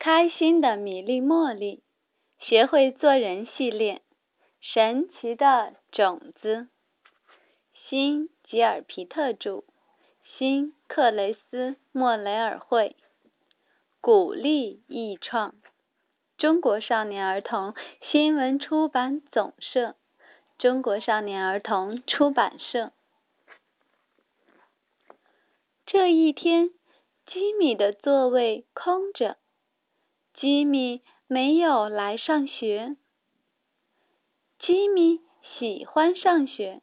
开心的米粒茉莉，学会做人系列，神奇的种子，新吉尔皮特著，新克雷斯莫雷尔绘，鼓励易创，中国少年儿童新闻出版总社，中国少年儿童出版社。这一天，吉米的座位空着。吉米没有来上学。吉米喜欢上学，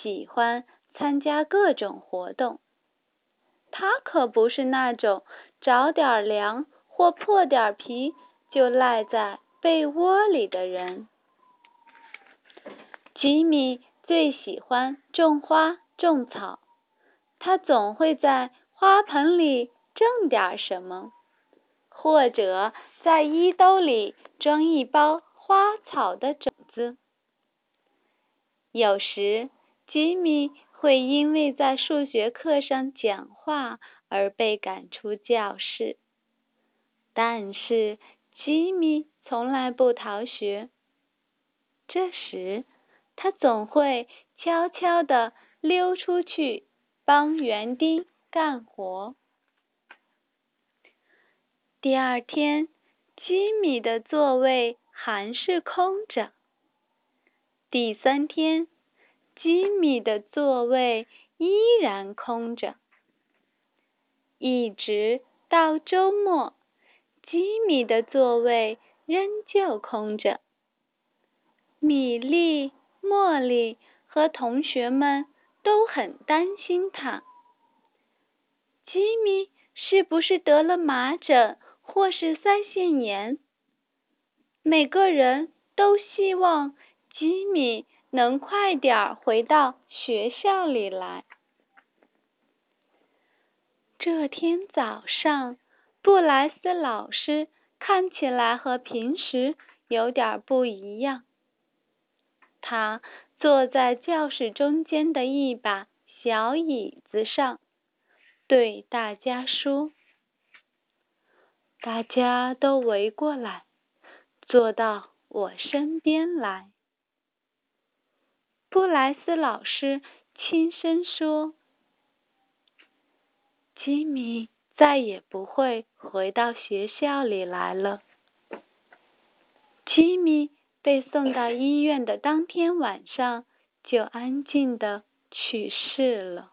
喜欢参加各种活动。他可不是那种着点凉或破点皮就赖在被窝里的人。吉米最喜欢种花种草。他总会在花盆里种点什么，或者在衣兜里装一包花草的种子。有时，吉米会因为在数学课上讲话而被赶出教室，但是吉米从来不逃学。这时，他总会悄悄地溜出去。帮园丁干活。第二天，吉米的座位还是空着。第三天，吉米的座位依然空着。一直到周末，吉米的座位仍旧空着。米莉、茉莉和同学们。都很担心他，吉米是不是得了麻疹或是腮腺炎？每个人都希望吉米能快点回到学校里来。这天早上，布莱斯老师看起来和平时有点不一样，他。坐在教室中间的一把小椅子上，对大家说：“大家都围过来，坐到我身边来。”布莱斯老师轻声说：“吉米再也不会回到学校里来了。”吉米。被送到医院的当天晚上，就安静的去世了。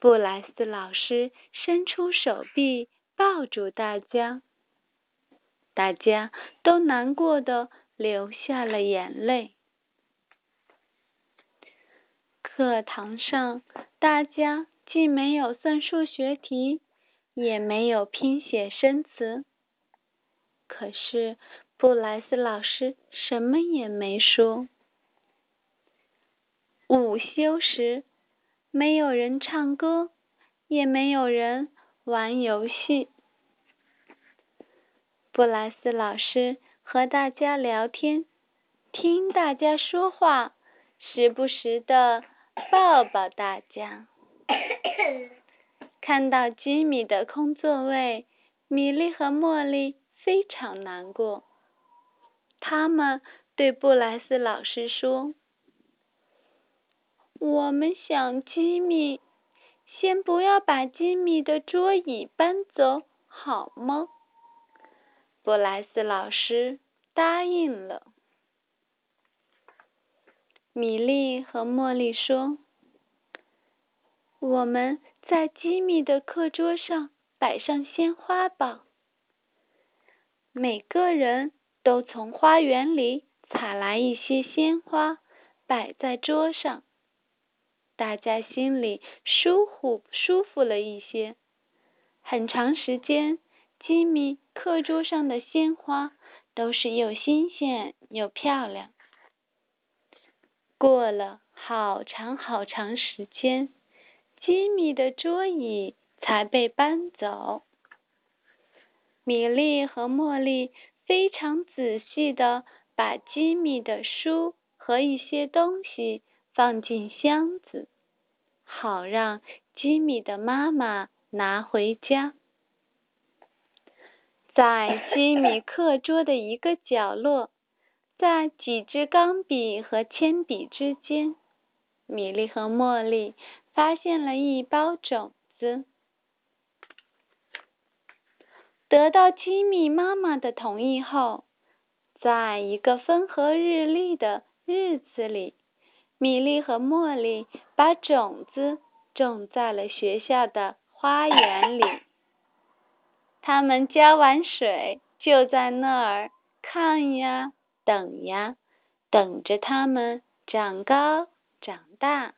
布莱斯老师伸出手臂抱住大家，大家都难过的流下了眼泪。课堂上，大家既没有算数学题，也没有拼写生词，可是。布莱斯老师什么也没说。午休时，没有人唱歌，也没有人玩游戏。布莱斯老师和大家聊天，听大家说话，时不时的抱抱大家。看到吉米的空座位，米莉和茉莉非常难过。他们对布莱斯老师说：“我们想吉米，先不要把吉米的桌椅搬走，好吗？”布莱斯老师答应了。米莉和茉莉说：“我们在吉米的课桌上摆上鲜花吧。”每个人。都从花园里采来一些鲜花，摆在桌上，大家心里舒服舒服了一些。很长时间，吉米课桌上的鲜花都是又新鲜又漂亮。过了好长好长时间，吉米的桌椅才被搬走。米莉和茉莉。非常仔细的把吉米的书和一些东西放进箱子，好让吉米的妈妈拿回家。在吉米课桌的一个角落，在几支钢笔和铅笔之间，米莉和茉莉发现了一包种子。得到吉米妈妈的同意后，在一个风和日丽的日子里，米莉和茉莉把种子种在了学校的花园里。他们浇完水，就在那儿看呀，等呀，等着它们长高长大。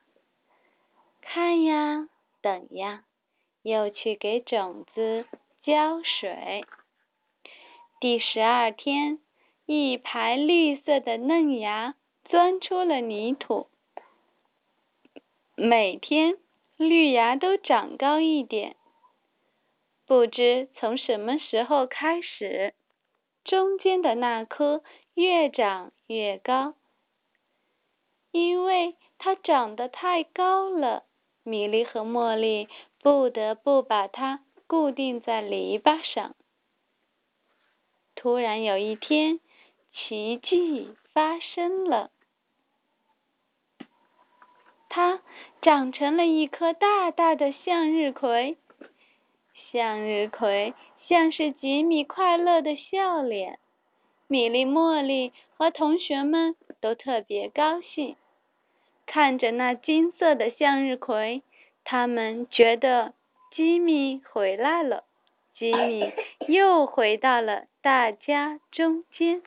看呀，等呀，又去给种子浇水。第十二天，一排绿色的嫩芽钻出了泥土。每天，绿芽都长高一点。不知从什么时候开始，中间的那棵越长越高，因为它长得太高了，米莉和茉莉不得不把它固定在篱笆上。突然有一天，奇迹发生了，它长成了一颗大大的向日葵。向日葵像是吉米快乐的笑脸，米莉、茉莉和同学们都特别高兴。看着那金色的向日葵，他们觉得吉米回来了，吉米又回到了大家中间。